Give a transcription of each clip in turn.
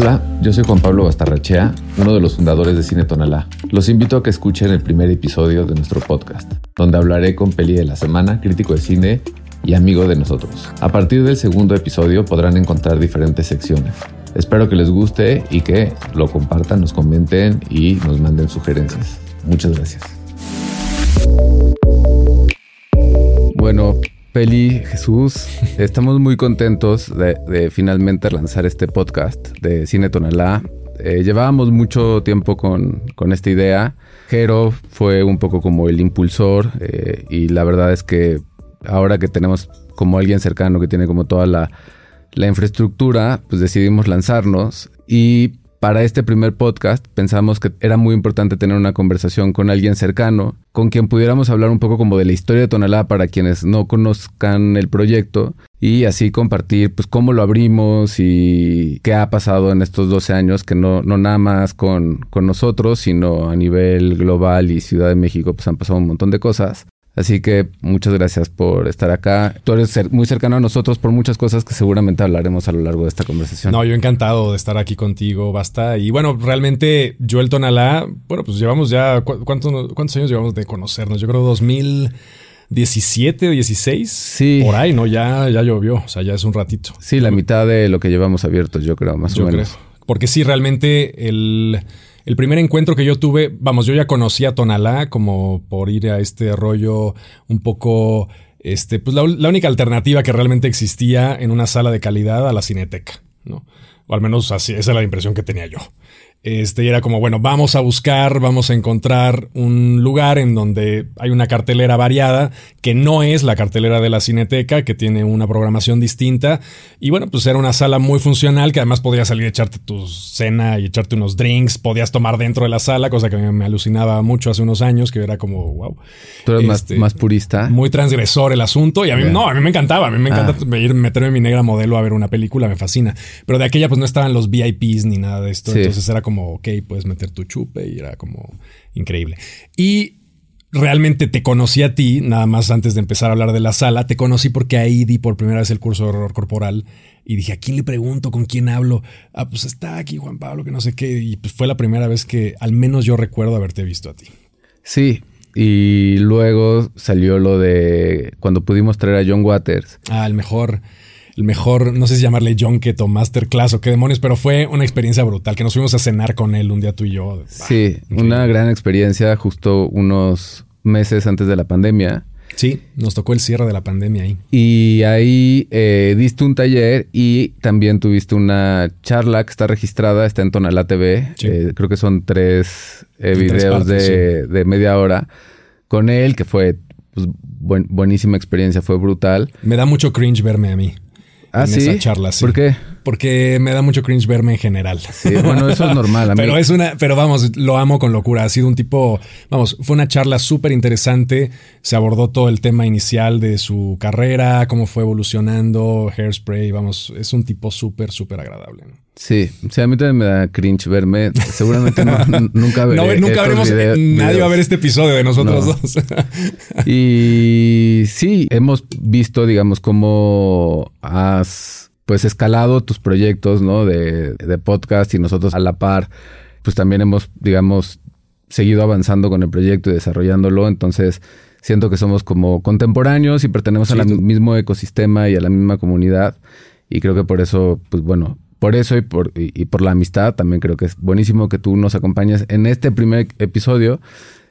Hola, yo soy Juan Pablo Bastarrachea, uno de los fundadores de Cine Tonalá. Los invito a que escuchen el primer episodio de nuestro podcast, donde hablaré con Peli de la Semana, crítico de cine y amigo de nosotros. A partir del segundo episodio podrán encontrar diferentes secciones. Espero que les guste y que lo compartan, nos comenten y nos manden sugerencias. Muchas gracias. Bueno, Peli, Jesús, estamos muy contentos de, finalmente lanzar este podcast de Cine Tonalá. Eh, llevábamos mucho tiempo con, esta idea. Jero fue un poco como el impulsor eh, y la verdad es que ahora que tenemos como alguien cercano que tiene como toda la, la infraestructura, pues decidimos lanzarnos y para este primer podcast pensamos que era muy importante tener una conversación con alguien cercano, con quien pudiéramos hablar un poco como de la historia de Tonalá para quienes no conozcan el proyecto y así compartir pues cómo lo abrimos y qué ha pasado en estos 12 años, que no, no nada más con, con nosotros, sino a nivel global y Ciudad de México pues han pasado un montón de cosas. Así que muchas gracias por estar acá. Tú eres muy cercano a nosotros por muchas cosas que seguramente hablaremos a lo largo de esta conversación. No, yo encantado de estar aquí contigo, basta. Y bueno, realmente Joel Tonalá, bueno, pues llevamos ya, ¿cuántos, cuántos años llevamos de conocernos? Yo creo 2017 o 16. Sí. Por ahí, ¿no? Ya, ya llovió, o sea, ya es un ratito. Sí, la mitad de lo que llevamos abiertos, yo creo, más o menos. Creo. Porque sí, realmente el el primer encuentro que yo tuve, vamos, yo ya conocía a Tonalá como por ir a este rollo un poco, este, pues la, la única alternativa que realmente existía en una sala de calidad a la cineteca, ¿no? O al menos así, esa era la impresión que tenía yo. Este, y era como, bueno, vamos a buscar, vamos a encontrar un lugar en donde hay una cartelera variada, que no es la cartelera de la Cineteca, que tiene una programación distinta. Y bueno, pues era una sala muy funcional, que además podías salir a echarte tu cena y echarte unos drinks, podías tomar dentro de la sala, cosa que me, alucinaba mucho hace unos años, que era como, wow. Tú eres más, este, más, purista. Muy transgresor el asunto. Y a mí, no, a mí me encantaba, a mí me encanta ah. ir, meterme mi negra modelo a ver una película, me fascina. Pero de aquella pues no estaban los VIPs ni nada de esto, entonces era como, ok, puedes meter tu chupe y era como increíble. Y realmente te conocí a ti, nada más antes de empezar a hablar de la sala, te conocí porque ahí di por primera vez el curso de horror corporal y dije, ¿a quién le pregunto? ¿Con quién hablo? Ah, pues está aquí Juan Pablo, que no sé qué. Y pues fue la primera vez que al menos yo recuerdo haberte visto a ti. Sí, y luego salió lo de cuando pudimos traer a John Waters. Ah, el mejor el mejor, no sé si llamarle junket o masterclass o qué demonios, pero fue una experiencia brutal, que nos fuimos a cenar con él un día tú y yo. Sí, una gran experiencia justo unos meses antes de la pandemia. Sí, nos tocó el cierre de la pandemia ahí. Y ahí eh, diste un taller y también tuviste una charla que está registrada, está en Tonalá TV. Eh, creo que son tres eh, videos de, media hora con él, que fue pues, buenísima experiencia, fue brutal. Me da mucho cringe verme a mí. Ah, en esa charla. Sí. ¿Por qué? Porque me da mucho cringe verme en general. Sí, bueno, eso es normal. pero es una, pero vamos, lo amo con locura. Ha sido un tipo, vamos, fue una charla súper interesante. Se abordó todo el tema inicial de su carrera, cómo fue evolucionando, hairspray. Vamos, es un tipo súper, súper agradable. Sí, sí, a mí también me da cringe verme. Seguramente nunca veré. No, nunca veremos. nadie va a ver este episodio de nosotros dos. y sí, hemos visto, digamos, cómo has pues escalado tus proyectos, ¿no? De, de podcast y nosotros a la par, pues también hemos, digamos, seguido avanzando con el proyecto y desarrollándolo. Entonces, siento que somos como contemporáneos y pertenecemos al mismo ecosistema y a la misma comunidad. Y creo que por eso, pues bueno, por eso y por, y, por la amistad, también creo que es buenísimo que tú nos acompañes en este primer episodio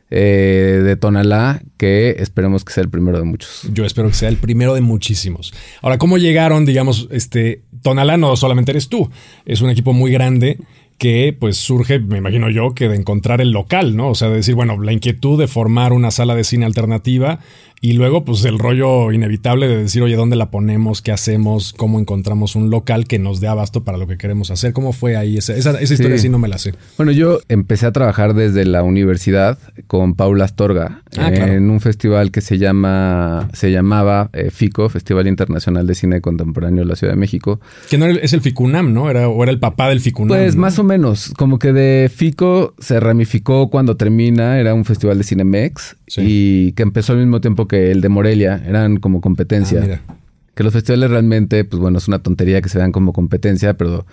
eh, de Tonalá, que esperemos que sea el primero de muchos. Yo espero que sea el primero de muchísimos. Ahora, ¿cómo llegaron, digamos, este, Tonalá no solamente eres tú, es un equipo muy grande que pues surge, me imagino yo, que de encontrar el local, ¿no? O sea, de decir, bueno, la inquietud de formar una sala de cine alternativa y luego, pues el rollo inevitable de decir, oye, ¿dónde la ponemos? ¿Qué hacemos? ¿Cómo encontramos un local que nos dé abasto para lo que queremos hacer? ¿Cómo fue ahí? Esa, esa, historia sí. no me la sé. Bueno, yo empecé a trabajar desde la universidad con Paula Astorga ah, en un festival que se llama, se llamaba eh, FICO, Festival Internacional de Cine Contemporáneo de la Ciudad de México. Que no es el FICUNAM, ¿no? Era, o era el papá del FICUNAM. Pues más o menos, como que de FICO se ramificó cuando termina, era un festival de Cinemex y que empezó al mismo tiempo que el de Morelia, eran como competencia. Ah, que los festivales realmente, pues bueno, es una tontería que se vean como competencia, pero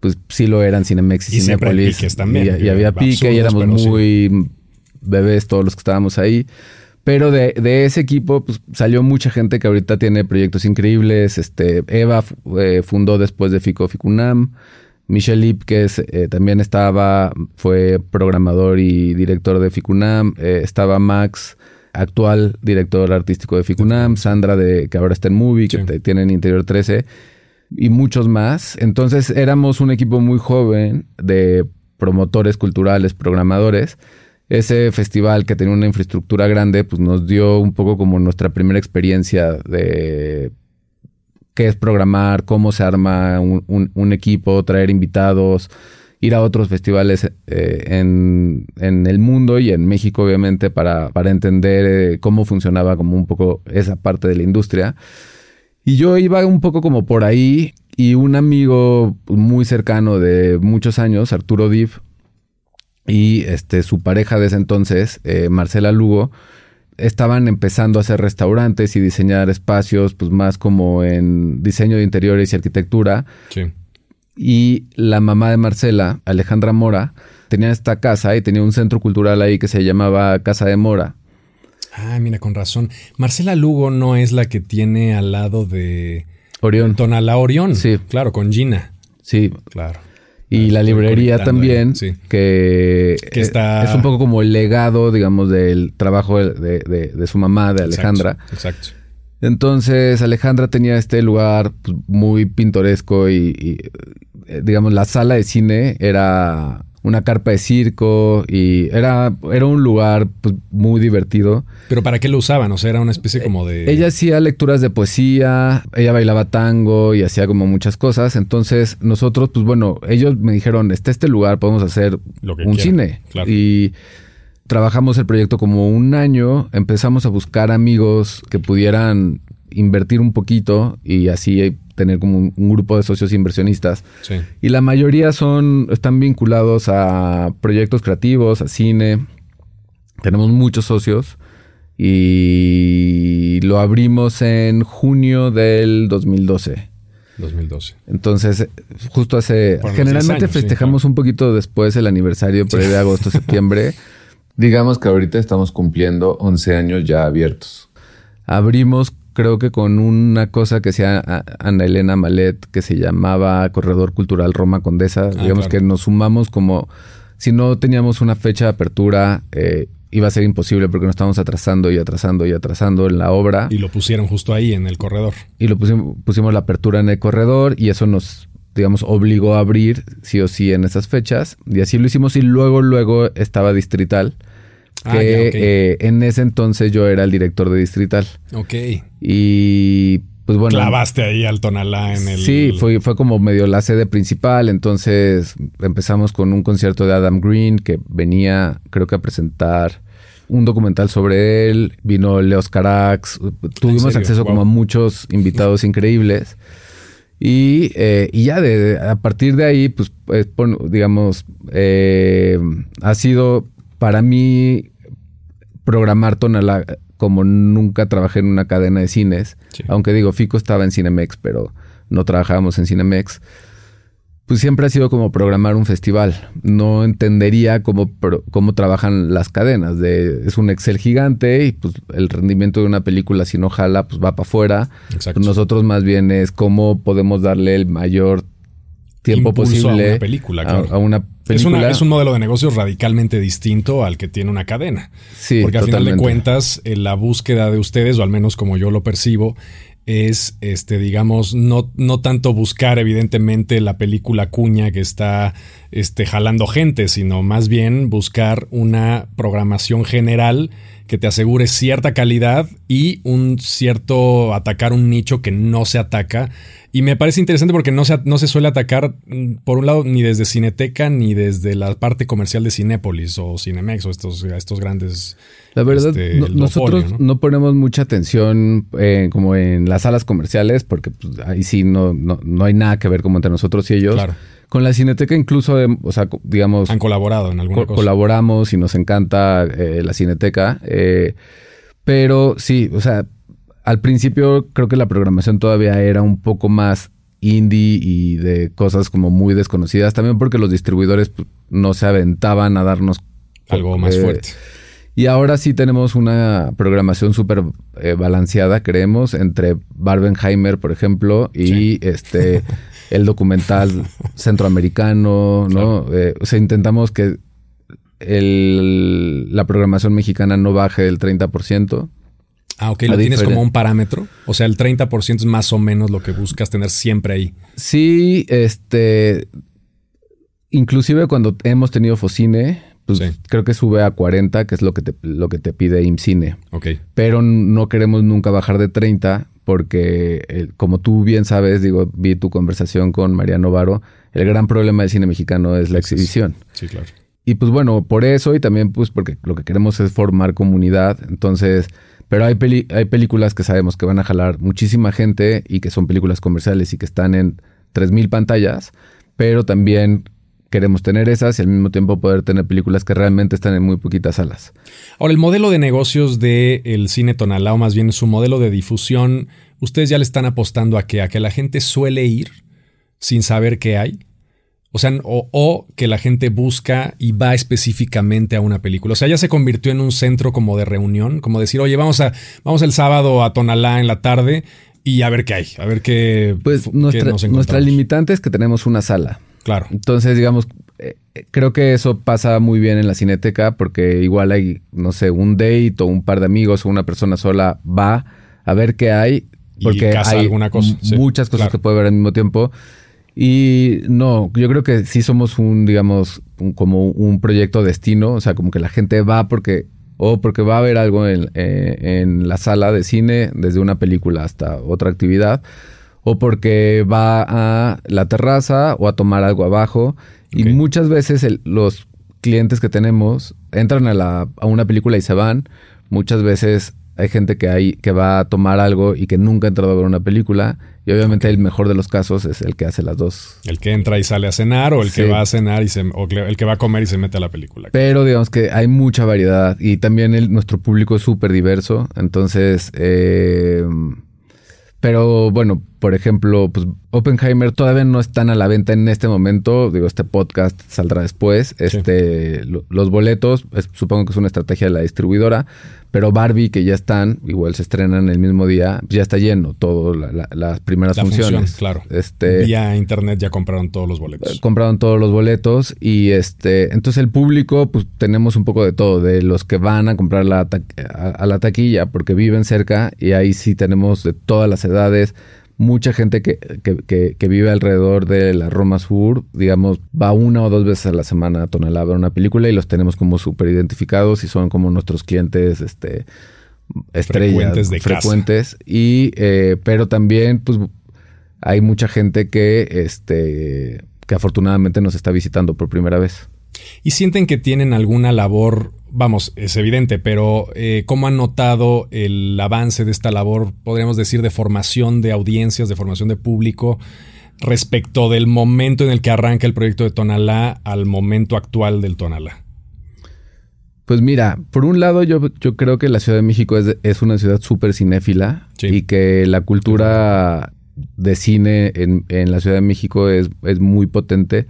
pues sí lo eran Cinemex y, Y piques también, Y, y había pique y éramos sí. muy bebés todos los que estábamos ahí. Pero de, de ese equipo pues, salió mucha gente que ahorita tiene proyectos increíbles. Este, Eva eh, fundó después de Fico Ficunam. Michelle Ip, que es, eh, también estaba, fue programador y director de Ficunam. Eh, estaba Max, actual director artístico de Ficunam. Sandra, de, que ahora está en Movie, que Sí. tiene en Interior 13. Y muchos más. Entonces éramos un equipo muy joven de promotores culturales, programadores. Ese festival que tenía una infraestructura grande, pues nos dio un poco como nuestra primera experiencia de qué es programar, cómo se arma un, un- equipo, traer invitados, ir a otros festivales eh, en, en el mundo y en México, obviamente, para, para entender eh, cómo funcionaba como un poco esa parte de la industria. Y yo iba un poco como por ahí y un amigo muy cercano de muchos años, Arturo Div, y este, su pareja de ese entonces, eh, Marcela Lugo, estaban empezando a hacer restaurantes y diseñar espacios, pues más como en diseño de interiores y arquitectura. Sí. Y la mamá de Marcela, Alejandra Mora, tenía esta casa y tenía un centro cultural ahí que se llamaba Casa de Mora. Ah, mira, con razón. Marcela Lugo no es la que tiene al lado de Orión. Tonalá Orión. Sí. Claro, con Gina. Sí. Claro. Y la Estoy librería también, sí. que, Que está- es un poco como el legado, digamos, del trabajo de, de- de su mamá, de Alejandra. Exacto. exacto. Entonces Alejandra tenía este lugar pues, muy pintoresco y, y, eh, digamos la sala de cine era una carpa de circo y era, era un lugar pues, muy divertido. Pero ¿para qué lo usaban? O sea, era una especie como de... Ella hacía lecturas de poesía, ella bailaba tango y hacía como muchas cosas. Entonces nosotros, pues bueno, ellos me dijeron, está este lugar, podemos hacer Lo que un quieran, cine. claro. Y trabajamos el proyecto como un año, empezamos a buscar amigos que pudieran invertir un poquito y así tener como un, un grupo de socios inversionistas. Sí. Y la mayoría son, están vinculados a proyectos creativos, a cine. Tenemos muchos socios y lo abrimos en junio del 2012. 2012. Entonces, justo hace... Generalmente 10 años, sí, festejamos un poquito después el aniversario, por ahí de agosto, septiembre. Digamos que ahorita estamos cumpliendo 11 años ya abiertos. Abrimos, creo que con una cosa que hacía a- Ana Elena Malet, que se llamaba Corredor Cultural Roma Condesa. Digamos claro. que nos sumamos como... Si no teníamos una fecha de apertura, eh, iba a ser imposible porque nos estábamos atrasando y atrasando y atrasando en la obra Y lo pusieron justo ahí en el corredor. y lo pusimos, pusimos la apertura en el corredor y eso nos, digamos, obligó a abrir sí o sí en esas fechas. Y así lo hicimos y luego, luego estaba Distrital, que Ah, ok. eh, en ese entonces yo era el director de Distrital. Ok. Y pues bueno... Clavaste ahí al Tonalá en el... Sí, fue, fue como medio la sede principal. Entonces empezamos con un concierto de Adam Green que venía, creo que a presentar un documental sobre él. Vino Leos Carax. Tuvimos acceso como a muchos invitados increíbles. Y, eh, y ya de, a partir de ahí, pues, pon- digamos, eh, ha sido para mí programar Tonalá como nunca trabajé en una cadena de cines. Sí. Aunque digo, Fico estaba en Cinemex, pero no trabajábamos en Cinemex. Pues siempre ha sido como programar un festival. No entendería cómo, cómo trabajan las cadenas. De, es un Excel gigante y pues el rendimiento de una película, si no jala, pues va para afuera. Exacto. Nosotros más bien es cómo podemos darle el mayor tiempo Impulso a posible una película, a- claro. a una Es, una- es un modelo de negocios radicalmente distinto al que tiene una cadena. Sí, Porque al final de cuentas, eh, la búsqueda de ustedes, o al menos como yo lo percibo, es, este, digamos, no, no tanto buscar, evidentemente, la película cuña que está este, jalando gente, sino más bien buscar una programación general que te asegure cierta calidad y un cierto atacar un nicho que no se ataca. Y me parece interesante porque no se, no se suele atacar, mm, por un lado, ni desde Cineteca ni desde la parte comercial de Cinépolis o Cinemex o estos, estos grandes. La verdad, este, no- nosotros ¿no? ¿no? ponemos mucha atención eh, como en las salas comerciales, porque pues, ahí sí no, no, no hay nada que ver como entre nosotros y ellos. Claro. Con la Cineteca incluso, eh, o sea, digamos, Han colaborado en alguna co- cosa. colaboramos y nos encanta eh, la Cineteca. eh, pero sí, o sea, al principio creo que la programación todavía era un poco más indie y de cosas como muy desconocidas. También porque los distribuidores pues, no se aventaban a darnos algo más eh, fuerte. Y ahora sí tenemos una programación súper eh, balanceada, creemos, entre Barbenheimer, por ejemplo, y este el documental centroamericano, ¿no? Eh, o sea, intentamos que el, la programación mexicana no baje del 30%. Ah, ok, lo tienes como un parámetro. O sea, el 30% es más o menos lo que buscas tener siempre ahí. Sí, este. Inclusive cuando hemos tenido Focine, pues creo que sube a 40, que es lo que te, lo que te pide IMCINE. Ok. Pero no queremos nunca bajar de 30 porque, eh, como tú bien sabes, digo, vi tu conversación con Mariano Varo, el gran problema del cine mexicano es la exhibición. Sí, claro. Y pues bueno, por eso y también pues porque lo que queremos es formar comunidad. Entonces, pero hay, hay películas que sabemos que van a jalar muchísima gente y que son películas comerciales y que están en 3.000 pantallas, pero también queremos tener esas y al mismo tiempo poder tener películas que realmente están en muy poquitas salas. Ahora, el modelo de negocios del cine tonalá, o más bien su modelo de difusión, ¿ustedes ya le están apostando a que, a que la gente suele ir sin saber qué hay? O sea, o, que la gente busca y va específicamente a una película. O sea, ya se convirtió en un centro como de reunión, como decir, oye, vamos a, vamos el sábado a Tonalá en la tarde y a ver qué hay, a ver qué. Pues nuestra, nuestra limitante es que tenemos una sala. Claro. Entonces, digamos, eh, creo que eso pasa muy bien en la cineteca porque igual hay, no sé, un date o un par de amigos o una persona sola va a ver qué hay. Porque hay alguna cosa, muchas cosas que puede ver al mismo tiempo. Y no, yo creo que sí somos un, digamos, como un proyecto destino, o sea, como que la gente va porque, o porque va a ver algo en, eh, en la sala de cine, desde una película hasta otra actividad, o porque va a la terraza o a tomar algo abajo. Y muchas veces los clientes que tenemos entran a, la, a una película y se van. Muchas veces hay gente que, hay, que va a tomar algo y que nunca ha entrado a ver una película. Y obviamente el mejor de los casos es el que hace las dos. El que entra y sale a cenar o el que va a cenar y se, o el que va a comer y se mete a la película. Pero digamos que hay mucha variedad y también el, nuestro público es súper diverso. Entonces, eh, pero bueno, por ejemplo, pues Oppenheimer todavía no están a la venta en este momento. Digo, este podcast saldrá después. Este, los boletos, supongo que es una estrategia de la distribuidora. Pero Barbie, que ya están, igual se estrenan el mismo día, ya está lleno todo, las primeras funciones. claro. Este, Vía internet ya compraron todos los boletos. Eh, compraron todos los boletos y este, entonces el público, pues tenemos un poco de todo, de los que van a comprar la a la taquilla porque viven cerca y ahí sí tenemos de todas las edades mucha gente que, que, vive alrededor de la Roma Sur, digamos, va una o dos veces a la semana a Tonalá a ver una película y los tenemos como súper identificados y son como nuestros clientes, este, estrellas, frecuentes. De frecuentes Y, eh, pero también, pues, hay mucha gente que, este, que afortunadamente nos está visitando por primera vez. ¿Y sienten que tienen alguna labor vamos, es evidente, pero eh, ¿cómo han notado el avance de esta labor, podríamos decir, de formación de audiencias, de formación de público, respecto del momento en el que arranca el proyecto de Tonalá al momento actual del Tonalá? Pues mira, por un lado yo, yo creo que la Ciudad de México es, una ciudad súper cinéfila y que la cultura de cine en, la Ciudad de México es, es, muy potente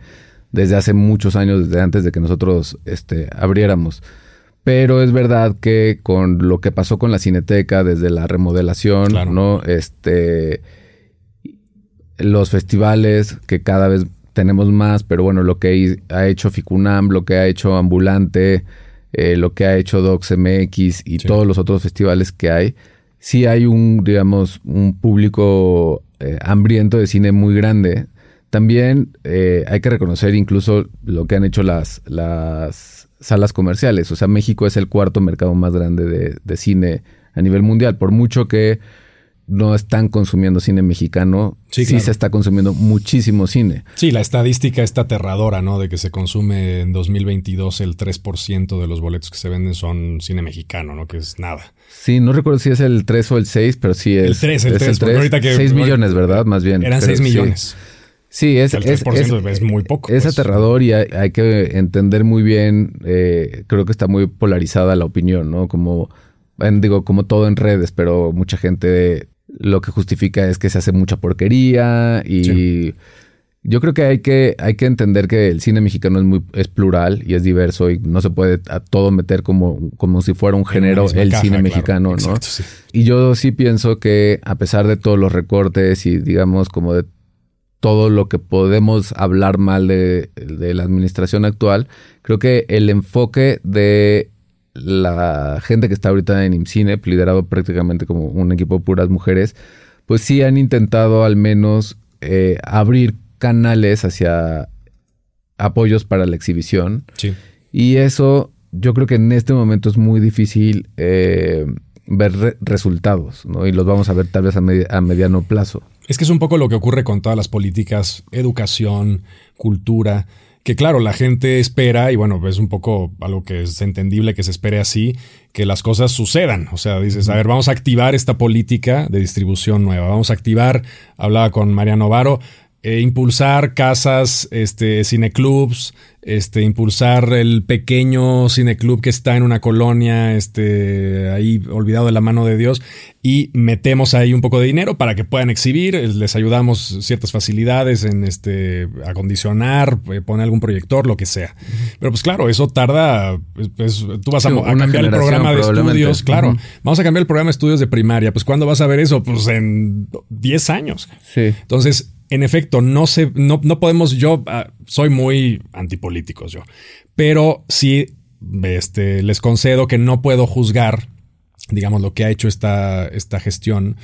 desde hace muchos años, desde antes de que nosotros este, abriéramos. Pero es verdad que con lo que pasó con la Cineteca desde la remodelación, ¿no? Este los festivales que cada vez tenemos más, pero bueno, lo que ha hecho Ficunam, lo que ha hecho Ambulante, eh, lo que ha hecho DocsMX y todos los otros festivales que hay, sí hay un, digamos, un público eh, hambriento de cine muy grande. También eh, hay que reconocer incluso lo que han hecho las, las salas comerciales. O sea, México es el cuarto mercado más grande de, cine a nivel mundial. Por mucho que no están consumiendo cine mexicano, sí, se está consumiendo muchísimo cine. Sí, la estadística está aterradora, ¿no? De que se consume en 2022 el 3% de los boletos que se venden son cine mexicano, ¿no? Que es nada. Sí, no recuerdo si es el 3 o el 6, pero sí es el 3. El 3, el 3. Ahorita que, 6 millones, ¿verdad? Más bien. Eran 6 millones. Sí, es, el 3% es, muy poco. Es pues. aterrador y hay, que entender muy bien, eh, creo que está muy polarizada la opinión, ¿no? Como, digo, como todo en redes, pero mucha gente lo que justifica es que se hace mucha porquería y yo creo que hay que hay que entender que el cine mexicano es muy es plural y es diverso y no se puede a todo meter como como si fuera un género el cine mexicano, ¿no? Y yo sí pienso que a pesar de todos los recortes y digamos como de todo lo que podemos hablar mal de, de la administración actual, creo que el enfoque de la gente que está ahorita en IMCINE, liderado prácticamente como un equipo de puras mujeres, pues sí han intentado al menos eh, abrir canales hacia apoyos para la exhibición. Sí. Y eso yo creo que en este momento es muy difícil eh, ver resultados, ¿no? Y los vamos a ver tal vez a, a mediano plazo. Es que es un poco lo que ocurre con todas las políticas, educación, cultura que claro, la gente espera, y bueno, es un poco algo que es entendible que se espere así, que las cosas sucedan. O sea, dices, a ver, vamos a activar esta política de distribución nueva, vamos a activar, hablaba con Mariano Varo, eh, impulsar casas, este, cineclubs, este, impulsar el pequeño cineclub que está en una colonia, este, ahí olvidado de la mano de Dios, y metemos ahí un poco de dinero para que puedan exhibir, les ayudamos ciertas facilidades en este, acondicionar, eh, poner algún proyector, lo que sea. Pero pues claro, eso tarda, pues, tú vas a, cambiar el programa de estudios, claro, vamos a cambiar el programa de estudios de primaria, pues ¿cuándo vas a ver eso? Pues en 10 años. Sí. Entonces, en efecto, no, se, no, no podemos, yo ah, soy muy antipolítico yo, pero sí este, les concedo que no puedo juzgar, digamos, lo que ha hecho esta, esta gestión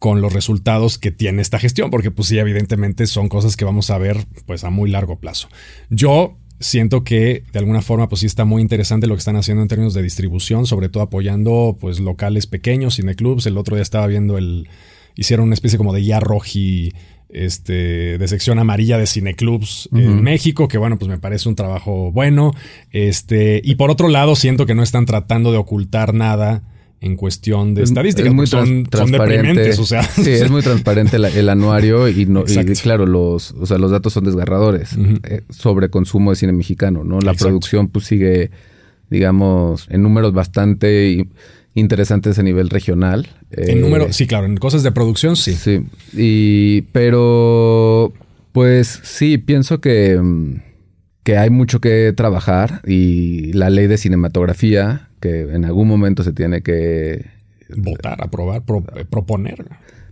con los resultados que tiene esta gestión, porque pues sí, evidentemente son cosas que vamos a ver pues a muy largo plazo. Yo siento que de alguna forma pues sí está muy interesante lo que están haciendo en términos de distribución, sobre todo apoyando pues locales pequeños, cineclubs. El otro día estaba viendo el, hicieron una especie como de ya roji este, de sección amarilla de cineclubs en México, que bueno, pues me parece un trabajo bueno. Este, y por otro lado, siento que no están tratando de ocultar nada en cuestión de estadísticas. Es muy son, o sea. Sí, es muy transparente el, anuario y, no, y claro, los, o sea, los datos son desgarradores eh, sobre consumo de cine mexicano, ¿no? La producción pues sigue, digamos, en números bastante interesantes a nivel regional. En número, eh, sí, claro, en cosas de producción, sí. Sí. Y, pero, pues sí, pienso que, que hay mucho que trabajar y la ley de cinematografía, que en algún momento se tiene que... Votar, aprobar, proponer.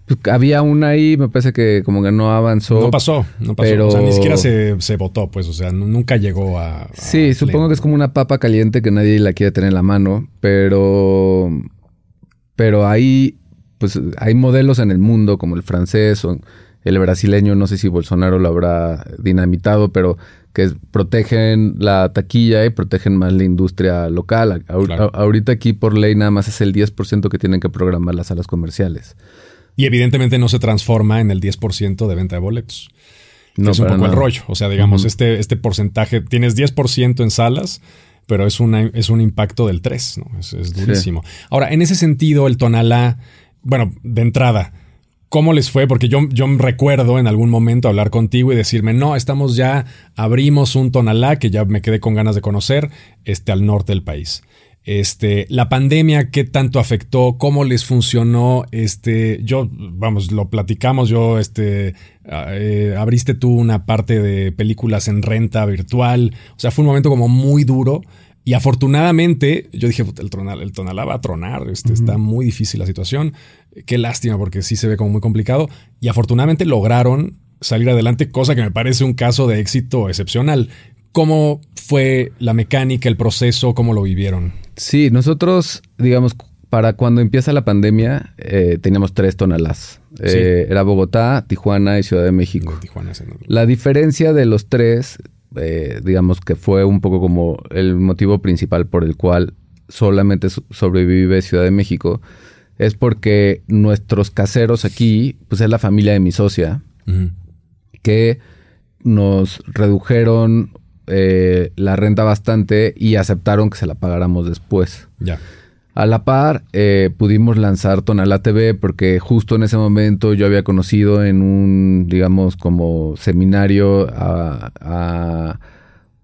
Pues, había una ahí, me parece que como que no avanzó. No pasó, no pasó. Pero... O sea, ni siquiera se, votó, pues, o sea, nunca llegó a... sí, supongo que es como una papa caliente que nadie la quiere tener en la mano, pero... Pero hay, pues, hay modelos en el mundo como el francés o el brasileño, no sé si Bolsonaro lo habrá dinamitado, pero que protegen la taquilla y protegen más la industria local. ahorita aquí por ley nada más es el 10% que tienen que programar las salas comerciales. Y evidentemente no se transforma en el 10% de venta de boletos. No, es un poco el rollo. O sea, digamos, este, este porcentaje, tienes 10% en salas, pero es, una, es un impacto del 3, ¿no? Es, durísimo. Ahora, en ese sentido, el Tonalá, bueno, de entrada, ¿cómo les fue? Porque yo, yo recuerdo en algún momento hablar contigo y decirme, no, estamos ya, abrimos un Tonalá que ya me quedé con ganas de conocer, este, al norte del país. Este, la pandemia, qué tanto afectó, cómo les funcionó, este, yo, vamos, lo platicamos, yo, este, ah, eh, abriste tú una parte de películas en renta virtual, o sea, fue un momento como muy duro y afortunadamente yo dije, el, tonal, el tonalá va a tronar, este, está muy difícil la situación, qué lástima porque sí se ve como muy complicado y afortunadamente lograron salir adelante, cosa que me parece un caso de éxito excepcional. ¿Cómo fue la mecánica, el proceso, cómo lo vivieron? Sí, nosotros, digamos, para cuando empieza la pandemia, eh, teníamos tres tonalás. Eh, era Bogotá, Tijuana y Ciudad de México. la diferencia de los tres, eh, digamos que fue un poco como el motivo principal por el cual solamente sobrevive Ciudad de México, es porque nuestros caseros aquí, pues es la familia de mi socia, que nos redujeron eh, la renta bastante y aceptaron que se la pagáramos después. Ya. A la par, eh, pudimos lanzar Tonalá TV porque justo en ese momento yo había conocido en un, digamos, como seminario a,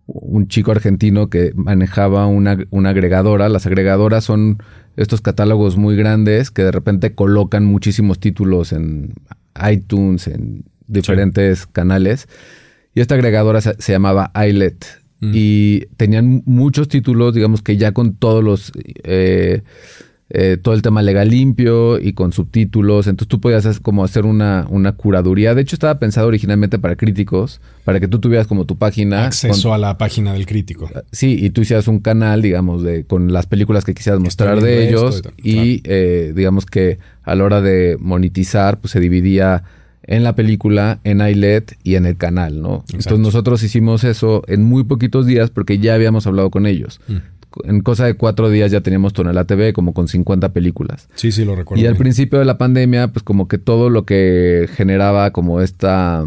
un chico argentino que manejaba una, una agregadora. Las agregadoras son estos catálogos muy grandes que de repente colocan muchísimos títulos en iTunes, en diferentes canales. Y esta agregadora se, llamaba iLet. Mm. Y tenían muchos títulos, digamos que ya con todos los... Eh, eh, todo el tema legal limpio y con subtítulos. Entonces tú podías hacer, como hacer una, una curaduría. De hecho, estaba pensado originalmente para críticos, para que tú tuvieras como tu página. Acceso a la página del crítico. Ah, sí, y tú hicieras un canal, digamos, de con las películas que quisieras mostrar de ellos. Y, eh, digamos que a la hora de monetizar, pues se dividía en la película, en iLet y en el canal, ¿no? Entonces nosotros hicimos eso en muy poquitos días porque ya habíamos hablado con ellos. Mm en cosa de cuatro días ya teníamos Tonela TV como con 50 películas. Sí, sí, lo recuerdo. Y al principio de la pandemia, pues como que todo lo que generaba como esta...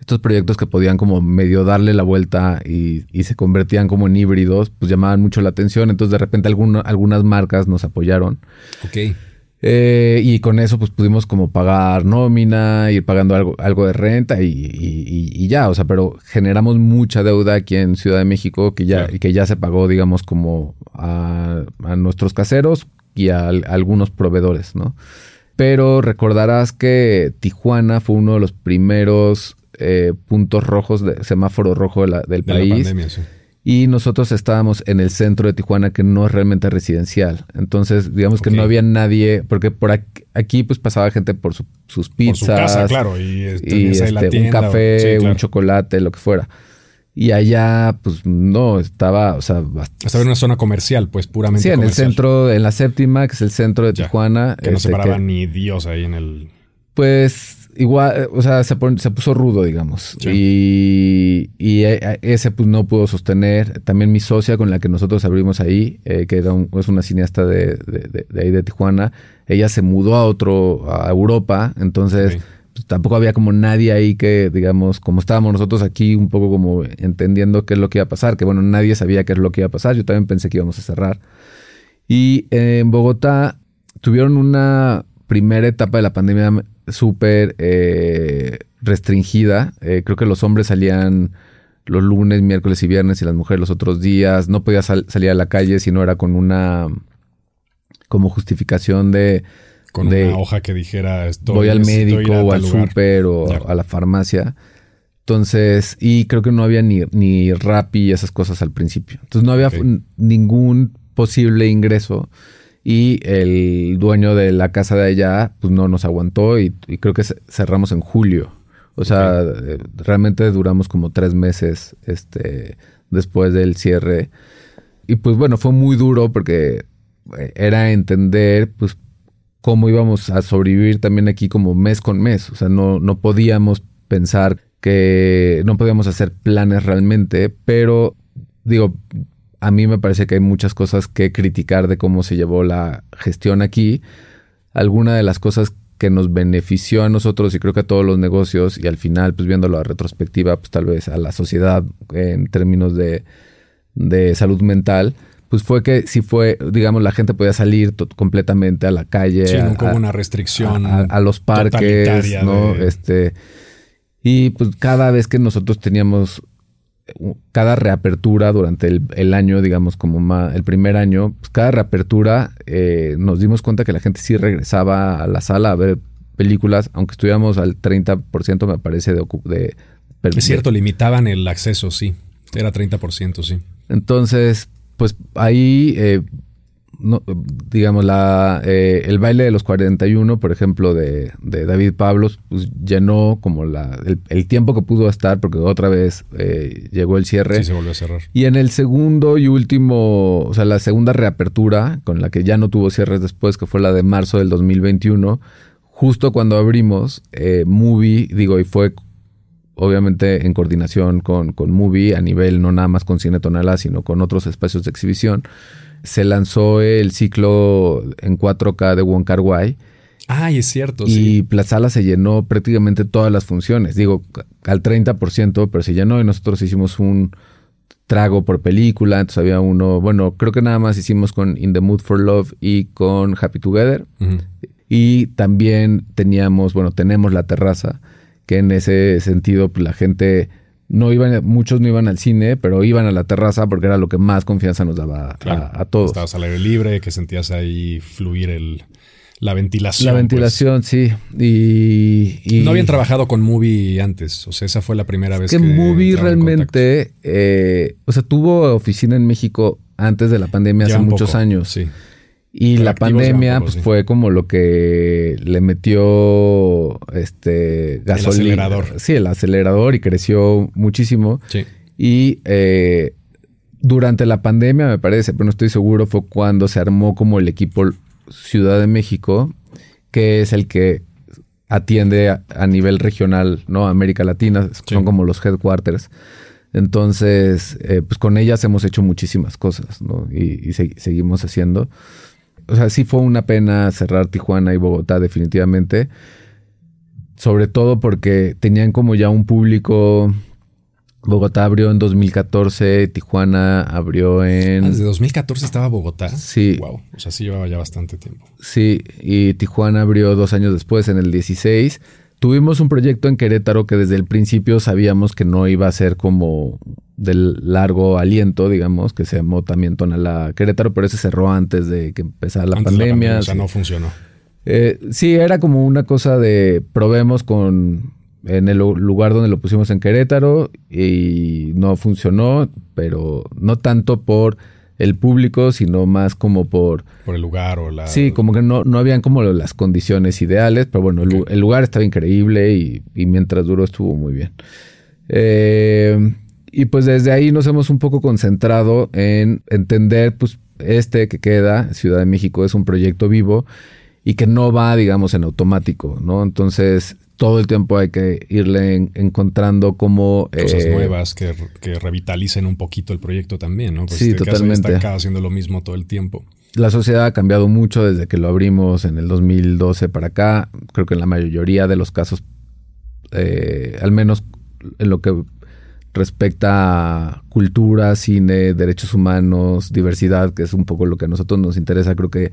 Estos proyectos que podían como medio darle la vuelta y, se convertían como en híbridos, pues llamaban mucho la atención. Entonces de repente algunas marcas nos apoyaron. Ok. Eh, y con eso pues pudimos como pagar nómina, ir pagando algo, algo de renta y, ya, o sea, pero generamos mucha deuda aquí en Ciudad de México que ya, que ya se pagó, digamos, como a, nuestros caseros y a, algunos proveedores, ¿no? Pero recordarás que Tijuana fue uno de los primeros eh, puntos rojos, de semáforo rojo del país. pandemia, sí y nosotros estábamos en el centro de Tijuana que no es realmente residencial. Entonces, digamos que no había nadie, porque por aquí, pues pasaba gente por sus pizzas. Por su casa, claro, y, este, un café, un chocolate, lo que fuera. Y allá, pues no, estaba, o sea... Estaba en una zona comercial, pues puramente Sí, en el centro, en la séptima, que es el centro de Tijuana. Que no se este, paraba ni Dios ahí en el... Pues igual, eh, o sea, se, puso rudo, digamos. Y, y, eh, ese pues no pudo sostener. También mi socia con la que nosotros abrimos ahí, eh, que era es una cineasta de, de, ahí de Tijuana, ella se mudó a otro, a Europa, entonces pues, tampoco había como nadie ahí que, digamos, como estábamos nosotros aquí un poco como entendiendo qué es lo que iba a pasar, que bueno, nadie sabía qué es lo que iba a pasar, yo también pensé que íbamos a cerrar. Y en Bogotá tuvieron una primera etapa de la pandemia súper eh, restringida. Eh, creo que los hombres salían los lunes, miércoles y viernes y las mujeres los otros días. No podía salir a la calle si no era con una como justificación de... Con una hoja que dijera estoy, voy al médico o al súper o a la farmacia. Entonces, y creo que no había ni, ni Rappi y esas cosas al principio. Entonces no había ningún posible ingreso y el dueño de la casa de allá pues no nos aguantó y, creo que cerramos en julio. O sea, eh, realmente duramos como tres meses este, después del cierre. Y pues bueno, fue muy duro porque eh, era entender pues cómo íbamos a sobrevivir también aquí como mes con mes. O sea, no, no podíamos pensar que no podíamos hacer planes realmente, pero digo, a mí me parece que hay muchas cosas que criticar de cómo se llevó la gestión aquí. Alguna de las cosas que nos benefició a nosotros y creo que a todos los negocios y al final, pues viéndolo a retrospectiva, pues tal vez a la sociedad en términos de, salud mental, pues fue que si fue, digamos, la gente podía salir completamente a la calle. Sí, no como una restricción. A, los parques, ¿no? Este. Y pues cada vez que nosotros teníamos cada reapertura durante el, año, digamos, como el primer año, pues cada reapertura eh, nos dimos cuenta que la gente sí regresaba a la sala a ver películas, aunque estuviéramos al 30%, me parece, de... de es cierto, limitaban el acceso, sí. Era 30%, sí. Entonces, pues ahí eh, no, digamos, la, eh, el baile de los 41, por ejemplo, de, de David Pablos, pues llenó como la, el, tiempo que pudo estar, porque otra vez eh, llegó el cierre. Sí, se volvió a cerrar. Y en el segundo y último, o sea, la segunda reapertura, con la que ya no tuvo cierres después, que fue la de marzo del 2021, justo cuando abrimos, eh, Movie, digo, y fue obviamente en coordinación con, con Movie, a nivel no nada más con Cine Tonalá, sino con otros espacios de exhibición se lanzó el ciclo en 4K de Wong Kar Wai. Ay, es cierto. Y sí. Plazala se llenó prácticamente todas las funciones. Digo, al 30%, pero se llenó y nosotros hicimos un trago por película. Entonces había uno, bueno, creo que nada más hicimos con In the Mood for Love y con Happy Together. Y también teníamos, bueno, tenemos la terraza, que en ese sentido pues, la gente no iban, muchos no iban al cine, pero iban a la terraza porque era lo que más confianza nos daba a, todos. Estabas al aire libre, que sentías ahí fluir el, la ventilación. La ventilación, pues. sí. Y, No habían trabajado con Movie antes. O sea, esa fue la primera vez que. Que Movie realmente. Eh, o sea, tuvo oficina en México antes de la pandemia hace muchos años. Sí. Y la pandemia pues, fue como lo que le metió este gasolina. El acelerador. Sí, el acelerador y creció muchísimo. Sí. Y eh, durante la pandemia, me parece, pero no estoy seguro, fue cuando se armó como el equipo Ciudad de México, que es el que atiende a, nivel regional, ¿no? América Latina, son como los headquarters. Entonces, eh, pues con ellas hemos hecho muchísimas cosas, ¿no? Y, seguimos haciendo o sea, sí fue una pena cerrar Tijuana y Bogotá definitivamente. Sobre todo porque tenían como ya un público... Bogotá abrió en 2014, Tijuana abrió en... Ah, ¿Desde 2014 estaba Bogotá? Sí. Wow, o sea, sí llevaba ya bastante tiempo. Sí, y Tijuana abrió dos años después, en el 16. Tuvimos un proyecto en Querétaro que desde el principio sabíamos que no iba a ser como del largo aliento, digamos, que se llamó también Tonala Querétaro, pero ese cerró antes de que empezara la pandemia. o sea, no funcionó. Eh, sí, era como una cosa de probemos con en el lugar donde lo pusimos en Querétaro y no funcionó, pero no tanto por el público, sino más como por... Por el lugar o la... Sí, como que no, no habían como las condiciones ideales, pero bueno, el, lugar estaba increíble y, y, mientras duró estuvo muy bien. Eh, y pues desde ahí nos hemos un poco concentrado en entender, pues este que queda, Ciudad de México, es un proyecto vivo y que no va, digamos, en automático, ¿no? Entonces, todo el tiempo hay que irle encontrando como... Cosas eh, nuevas que, revitalicen un poquito el proyecto también, ¿no? Pues sí, totalmente. Está haciendo lo mismo todo el tiempo. La sociedad ha cambiado mucho desde que lo abrimos en el 2012 para acá. Creo que en la mayoría de los casos, eh, al menos en lo que respecta a cultura, cine, derechos humanos, diversidad, que es un poco lo que a nosotros nos interesa, creo que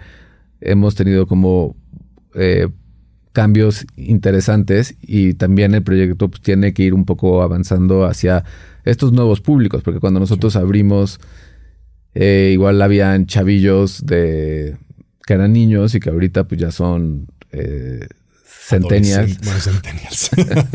hemos tenido como... Eh, cambios interesantes y también el proyecto pues, tiene que ir un poco avanzando hacia estos nuevos públicos, porque cuando nosotros abrimos, eh, igual habían chavillos de que eran niños y que ahorita pues ya son eh, Centennials. Bueno, centennials.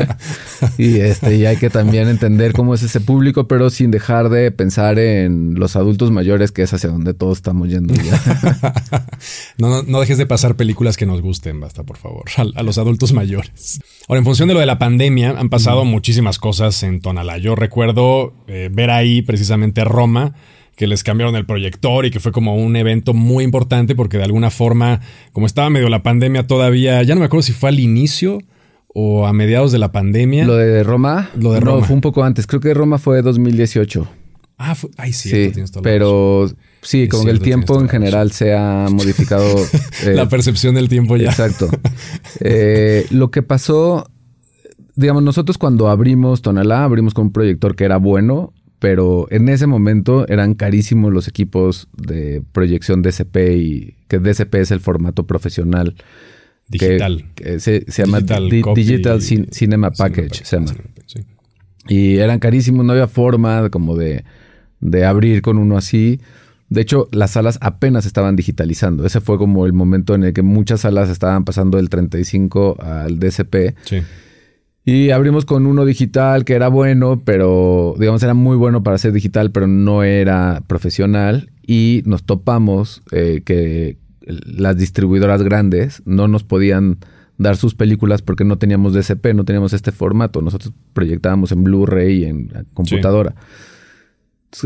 y este, y hay que también entender cómo es ese público, pero sin dejar de pensar en los adultos mayores, que es hacia donde todos estamos yendo ya. no, no, dejes de pasar películas que nos gusten, basta, por favor, a, los adultos mayores. Ahora, en función de lo de la pandemia, han pasado muchísimas cosas en Tonalá. Yo recuerdo eh, ver ahí precisamente Roma que les cambiaron el proyector y que fue como un evento muy importante porque de alguna forma, como estaba medio la pandemia todavía, ya no me acuerdo si fue al inicio o a mediados de la pandemia. Lo de Roma. Lo de Roma. No, fue un poco antes. Creo que Roma fue 2018. Ah, fue, ay, sí, sí pero sí, como que el tiempo en general se ha modificado. la percepción del tiempo ya. Exacto. Eh, lo que pasó, digamos, nosotros cuando abrimos Tonalá, abrimos con un proyector que era bueno pero en ese momento eran carísimos los equipos de proyección DCP y que DCP es el formato profesional. Digital. se, llama Digital, Cinema Package. se llama. Y eran carísimos, no había forma como de, de abrir con uno así. De hecho, las salas apenas estaban digitalizando. Ese fue como el momento en el que muchas salas estaban pasando del 35 al DCP. Sí. Y abrimos con uno digital que era bueno, pero digamos era muy bueno para ser digital, pero no era profesional. Y nos topamos eh, que las distribuidoras grandes no nos podían dar sus películas porque no teníamos DCP, no teníamos este formato. Nosotros proyectábamos en Blu-ray y en computadora.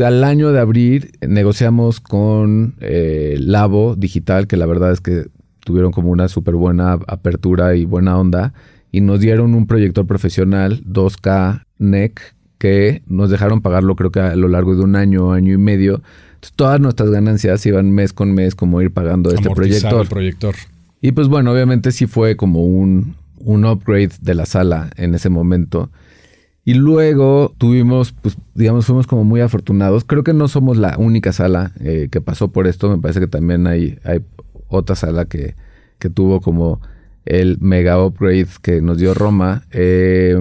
al año de abrir negociamos con eh, Labo Digital, que la verdad es que tuvieron como una súper buena apertura y buena onda y nos dieron un proyector profesional 2K NEC que nos dejaron pagarlo creo que a lo largo de un año, año y medio. Entonces, todas nuestras ganancias iban mes con mes como ir pagando este proyector. proyector. Y pues bueno, obviamente sí fue como un, un upgrade de la sala en ese momento. Y luego tuvimos, pues digamos, fuimos como muy afortunados. Creo que no somos la única sala eh, que pasó por esto. Me parece que también hay, hay otra sala que, que tuvo como el mega upgrade que nos dio Roma. Eh,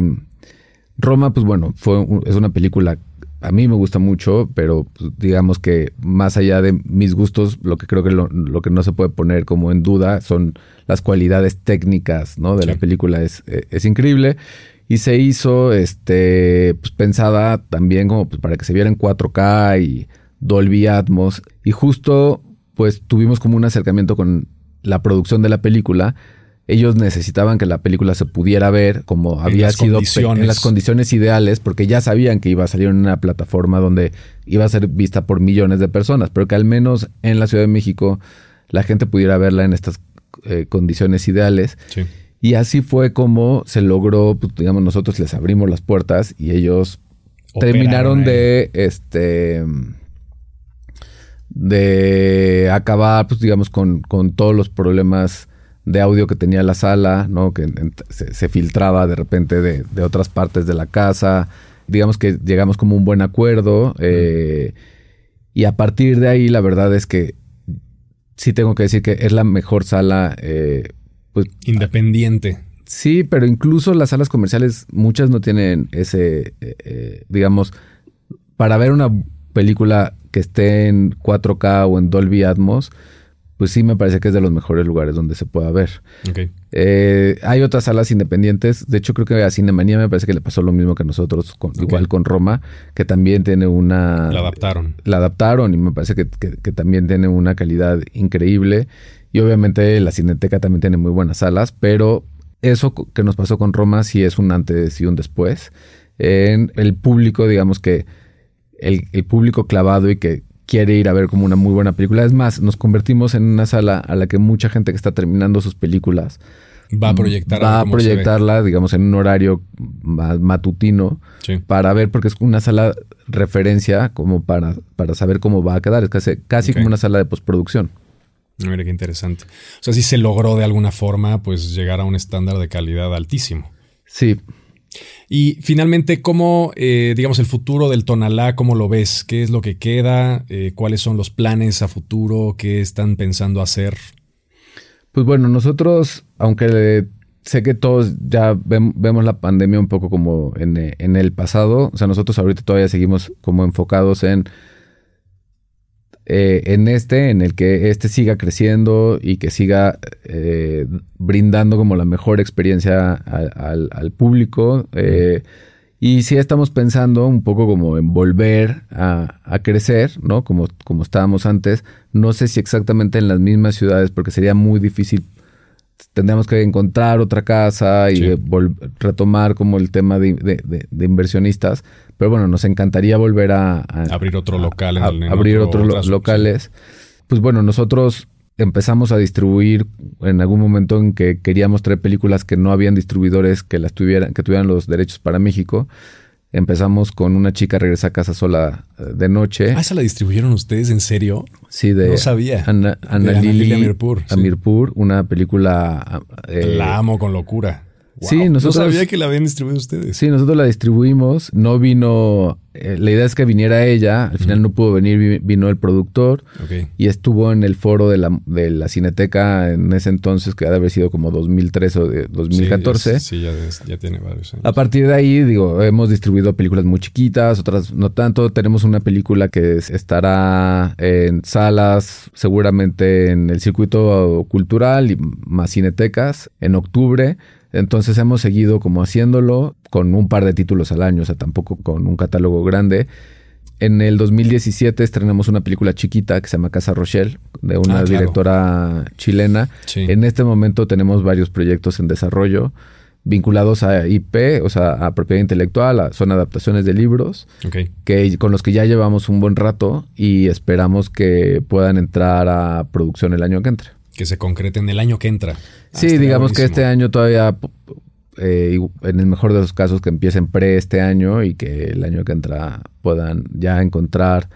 Roma, pues bueno, fue es una película a mí me gusta mucho, pero pues, digamos que más allá de mis gustos, lo que creo que lo, que no se puede poner como en duda son las cualidades técnicas, ¿no? De la película es, es, increíble. Y se hizo, este, pues pensada también como pues, para que se viera en 4K y Dolby Atmos. Y justo, pues tuvimos como un acercamiento con la producción de la película ellos necesitaban que la película se pudiera ver como había sido en las condiciones ideales, porque ya sabían que iba a salir en una plataforma donde iba a ser vista por millones de personas, pero que al menos en la Ciudad de México la gente pudiera verla en estas eh, condiciones ideales. Y así fue como se logró, pues, digamos, nosotros les abrimos las puertas y ellos terminaron de, este, de acabar, pues, digamos, con, con todos los problemas de audio que tenía la sala, ¿no? Que se, filtraba de repente de, otras partes de la casa. Digamos que llegamos como un buen acuerdo. Eh, y a partir de ahí, la verdad es que sí tengo que decir que es la mejor sala. Eh, pues, Independiente. Sí, pero incluso las salas comerciales, muchas no tienen ese, eh, digamos, para ver una película que esté en 4K o en Dolby Atmos, pues sí me parece que es de los mejores lugares donde se pueda ver. Eh, hay otras salas independientes. De hecho, creo que a Cinemanía me parece que le pasó lo mismo que a nosotros, igual con Roma, que también tiene una... La adaptaron. La adaptaron y me parece que, también tiene una calidad increíble. Y obviamente la Cineteca también tiene muy buenas salas, pero eso que nos pasó con Roma sí es un antes y un después. En el público, digamos que el, el público clavado y que quiere ir a ver como una muy buena película. Es más, nos convertimos en una sala a la que mucha gente que está terminando sus películas va a proyectar va a proyectarla, digamos, en un horario matutino para ver, porque es una sala referencia como para, para saber cómo va a quedar. Es casi, casi como una sala de postproducción. Mira qué interesante. O sea, si se logró de alguna forma, pues llegar a un estándar de calidad altísimo. Sí, y finalmente, ¿cómo, eh, digamos, el futuro del Tonalá, cómo lo ves? ¿Qué es lo que queda? Eh, ¿Cuáles son los planes a futuro? ¿Qué están pensando hacer? Pues bueno, nosotros, aunque sé que todos ya vemos la pandemia un poco como en, en el pasado, o sea, nosotros ahorita todavía seguimos como enfocados en eh, en este, en el que este siga creciendo y que siga eh, brindando como la mejor experiencia al, público. Eh, y sí estamos pensando un poco como en volver a, crecer, ¿no? Como, como estábamos antes. No sé si exactamente en las mismas ciudades, porque sería muy difícil tendríamos que encontrar otra casa y retomar como el tema de, inversionistas. Pero bueno, nos encantaría volver a... abrir otro local. En abrir otros locales. Pues bueno, nosotros empezamos a distribuir en algún momento en que queríamos traer películas que no habían distribuidores que las tuvieran, que tuvieran los derechos para México. Empezamos con una chica regresa a casa sola eh, de noche. Ah, ¿esa la distribuyeron ustedes en serio? Sí, de. No sabía. Ana, Lili Amirpur. Amirpur, una película. Eh, la amo con locura. Sí, nosotros. No sabía que la habían distribuido ustedes. Sí, nosotros la distribuimos. No vino. Eh, la idea es que viniera ella. Al final no pudo venir, vino el productor. Y estuvo en el foro de la, de la Cineteca en ese entonces, que ha de haber sido como 2003 o 2014. Sí, ya, tiene varios años. A partir de ahí, digo, hemos distribuido películas muy chiquitas, otras no tanto. Tenemos una película que estará en salas, seguramente en el circuito cultural y más cinetecas en octubre. Entonces hemos seguido como haciéndolo con un par de títulos al año, o sea, tampoco con un catálogo grande. En el 2017 estrenamos una película chiquita que se llama Casa Rochelle, de una ah, directora chilena. En este momento tenemos varios proyectos en desarrollo vinculados a IP, o sea, a propiedad intelectual, son adaptaciones de libros, que, con los que ya llevamos un buen rato y esperamos que puedan entrar a producción el año que entre que se concrete en el año que entra. Sí, digamos que este año todavía, eh, en el mejor de los casos, que empiecen pre este año y que el año que entra puedan ya encontrar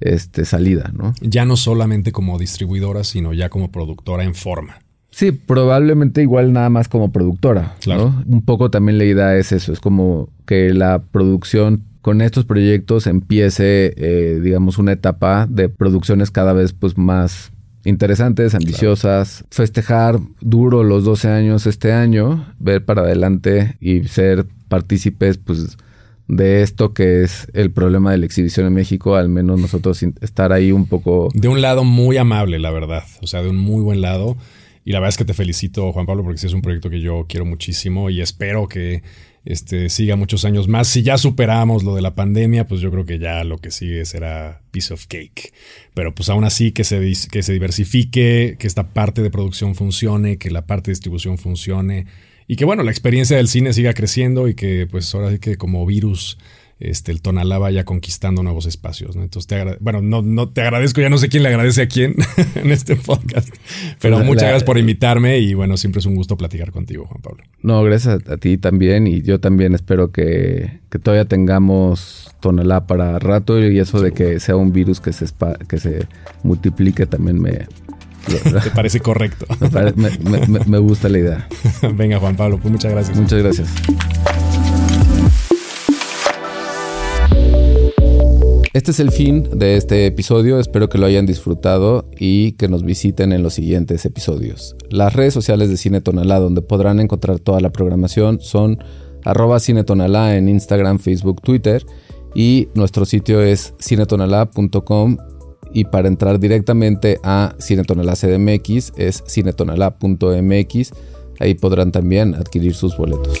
este, salida, ¿no? Ya no solamente como distribuidora, sino ya como productora en forma. Sí, probablemente igual nada más como productora. Claro. ¿no? Un poco también la idea es eso, es como que la producción con estos proyectos empiece, eh, digamos, una etapa de producciones cada vez pues más interesantes, ambiciosas, festejar duro los 12 años este año, ver para adelante y ser partícipes pues de esto que es el problema de la exhibición en México, al menos nosotros estar ahí un poco... De un lado muy amable, la verdad, o sea, de un muy buen lado. Y la verdad es que te felicito, Juan Pablo, porque sí es un proyecto que yo quiero muchísimo y espero que este, siga muchos años más. Si ya superamos lo de la pandemia, pues yo creo que ya lo que sigue será piece of cake. Pero pues aún así que se, que se diversifique, que esta parte de producción funcione, que la parte de distribución funcione y que bueno, la experiencia del cine siga creciendo y que pues ahora sí que como virus este, el Tonalá vaya conquistando nuevos espacios. ¿no? Entonces, te bueno, no, no te agradezco, ya no sé quién le agradece a quién en este podcast, pero muchas gracias por invitarme y bueno, siempre es un gusto platicar contigo, Juan Pablo. No, gracias a, ti también y yo también espero que, que todavía tengamos Tonalá para rato y eso de que sea un virus que se, que se multiplique también me... ¿Te parece correcto? me, me gusta la idea. Venga, Juan Pablo, pues muchas gracias. Muchas gracias. Este es el fin de este episodio, espero que lo hayan disfrutado y que nos visiten en los siguientes episodios. Las redes sociales de Cine Tonalá donde podrán encontrar toda la programación son arroba en Instagram, Facebook, Twitter y nuestro sitio es cinetonalá.com y para entrar directamente a Cinetonalá CDMX es cinetonalá.mx, ahí podrán también adquirir sus boletos.